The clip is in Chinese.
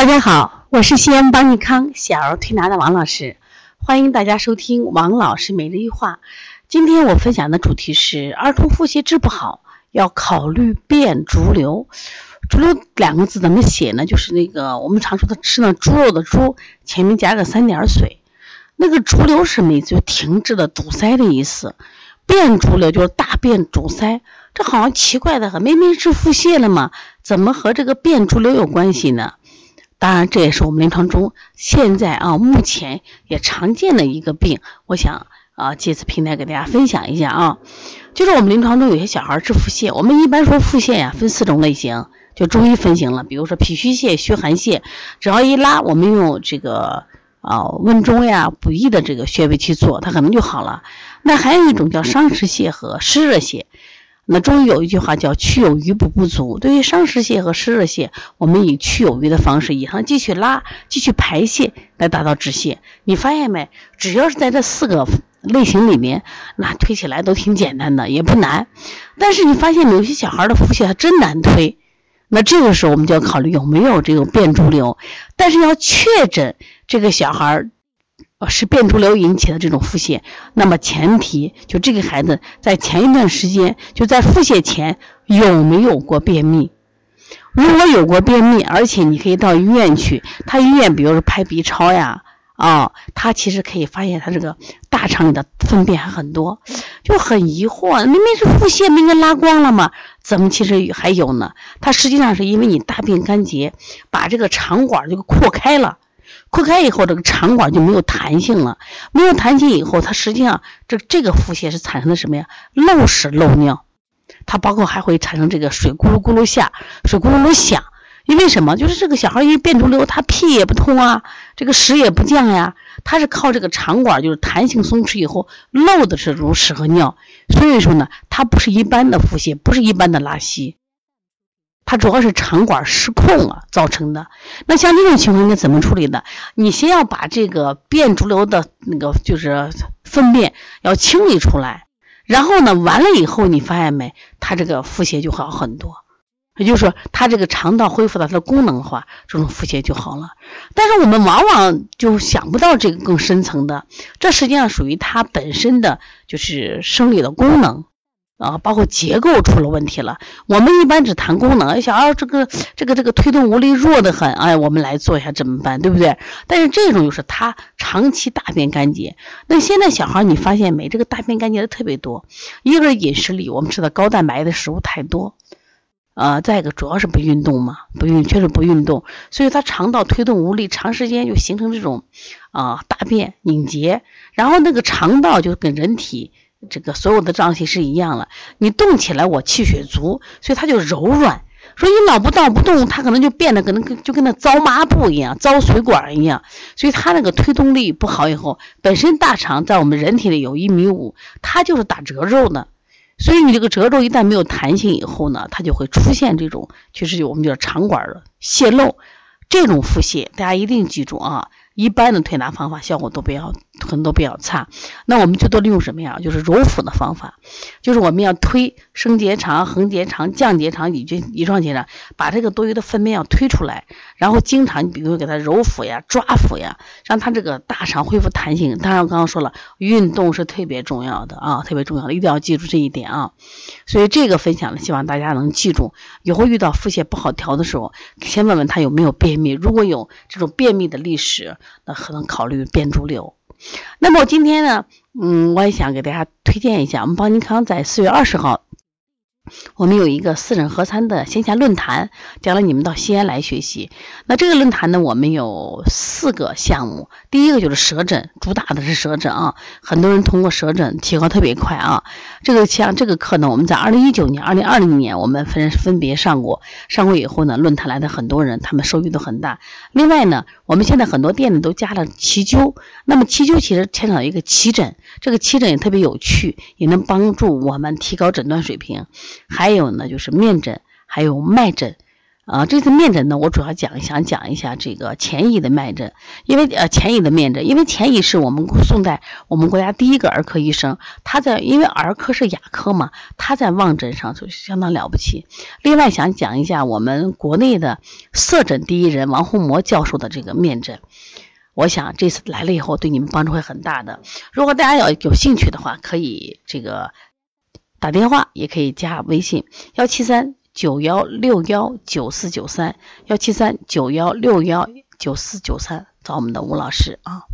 大家好，我是西安邦尼康小儿推拿的王老师，欢迎大家收听王老师每日一话。今天我分享的主题是儿童腹泻治不好要考虑变逐流。逐流两个字怎么写呢？就是那个我们常说的吃那猪肉的猪，前面加个三点水。那个逐流是么意思？就停滞的、堵塞的意思。变逐流就是大便阻塞，这好像奇怪的很，明明是腹泻了嘛，怎么和这个变逐流有关系呢？当然，这也是我们临床中现在啊，目前也常见的一个病。我想啊，借此平台给大家分享一下啊，就是我们临床中有些小孩治腹泻，我们一般说腹泻呀，分四种类型，就中医分型了。比如说脾虚泻、虚寒泻，只要一拉，我们用这个啊温中呀、补益的这个穴位去做，它可能就好了。那还有一种叫伤食泻和湿热泻。那中医有一句话叫“去有余补不足”。对于伤食泻和湿热泻，我们以去有余的方式，以上继续拉、继续排泄来达到止泻。你发现没？只要是在这四个类型里面，那推起来都挺简单的，也不难。但是你发现有些小孩的腹泻还真难推，那这个时候我们就要考虑有没有这个变逐流。但是要确诊这个小孩。是变毒瘤引起的这种腹泻，那么前提就这个孩子在前一段时间就在腹泻前有没有过便秘？如果有过便秘，而且你可以到医院去，他医院比如说拍 B 超呀，啊，他其实可以发现他这个大肠里的粪便还很多，就很疑惑，明明是腹泻，明明拉光了嘛，怎么其实还有呢？它实际上是因为你大便干结，把这个肠管就扩开了。扩开以后，这个肠管就没有弹性了。没有弹性以后，它实际上这这个腹泻是产生的什么呀？漏屎漏尿，它包括还会产生这个水咕噜咕噜下，水咕噜噜响。因为什么？就是这个小孩一变逐流，他屁也不通啊，这个屎也不降呀，他是靠这个肠管就是弹性松弛以后漏的是这种屎和尿。所以说呢，它不是一般的腹泻，不是一般的拉稀。它主要是肠管失控了造成的。那像这种情况应该怎么处理的？你先要把这个便逐流的那个就是粪便要清理出来，然后呢，完了以后你发现没？它这个腹泻就好很多。也就是说，它这个肠道恢复了它的功能的话，这种腹泻就好了。但是我们往往就想不到这个更深层的，这实际上属于它本身的就是生理的功能。啊，包括结构出了问题了。我们一般只谈功能，小孩这个这个这个推动无力弱得很，哎，我们来做一下怎么办，对不对？但是这种就是他长期大便干结。那现在小孩你发现没？这个大便干结的特别多。一个是饮食里我们吃的高蛋白的食物太多，呃，再一个主要是不运动嘛，不运确实不运动，所以他肠道推动无力，长时间就形成这种啊大便凝结，然后那个肠道就跟人体。这个所有的脏器是一样了，你动起来我气血足，所以它就柔软。说你老不动不动，它可能就变得可能跟就跟那糟抹布一样，糟水管一样。所以它那个推动力不好以后，本身大肠在我们人体里有一米五，它就是打褶皱的。所以你这个褶皱一旦没有弹性以后呢，它就会出现这种就是我们叫肠管的泄漏，这种腹泻大家一定记住啊。一般的推拿方法效果都比较很多比较差，那我们最多利用什么呀？就是揉腹的方法，就是我们要推升结肠、横结肠、降结肠、乙状乙状结肠，把这个多余的粪便要推出来，然后经常你比如给他揉腹呀、抓腹呀，让他这个大肠恢复弹性。当然我刚刚说了，运动是特别重要的啊，特别重要的，一定要记住这一点啊。所以这个分享呢，希望大家能记住，以后遇到腹泻不好调的时候，先问问他有没有便秘，如果有这种便秘的历史。那可能考虑变猪流。那么今天呢，嗯，我也想给大家推荐一下，我们邦尼康在四月二十号。我们有一个四诊合参的线下论坛，将来你们到西安来学习。那这个论坛呢，我们有四个项目。第一个就是舌诊，主打的是舌诊啊，很多人通过舌诊提高特别快啊。这个像这个课呢，我们在二零一九年、二零二零年我们分分别上过，上过以后呢，论坛来的很多人，他们收益都很大。另外呢，我们现在很多店里都加了奇灸，那么奇灸其实牵扯到一个奇诊，这个奇诊也特别有趣，也能帮助我们提高诊断水平。还有呢，就是面诊，还有脉诊，啊，这次面诊呢，我主要讲想讲一下这个前移的脉诊，因为呃前移的面诊，因为前移是我们宋代我们国家第一个儿科医生，他在因为儿科是亚科嘛，他在望诊上就相当了不起。另外想讲一下我们国内的色诊第一人王洪谟教授的这个面诊，我想这次来了以后对你们帮助会很大的。如果大家要有兴趣的话，可以这个打电话，也可以加微信幺七三。九幺六幺九四九三幺七三九幺六幺九四九三，找我们的吴老师啊。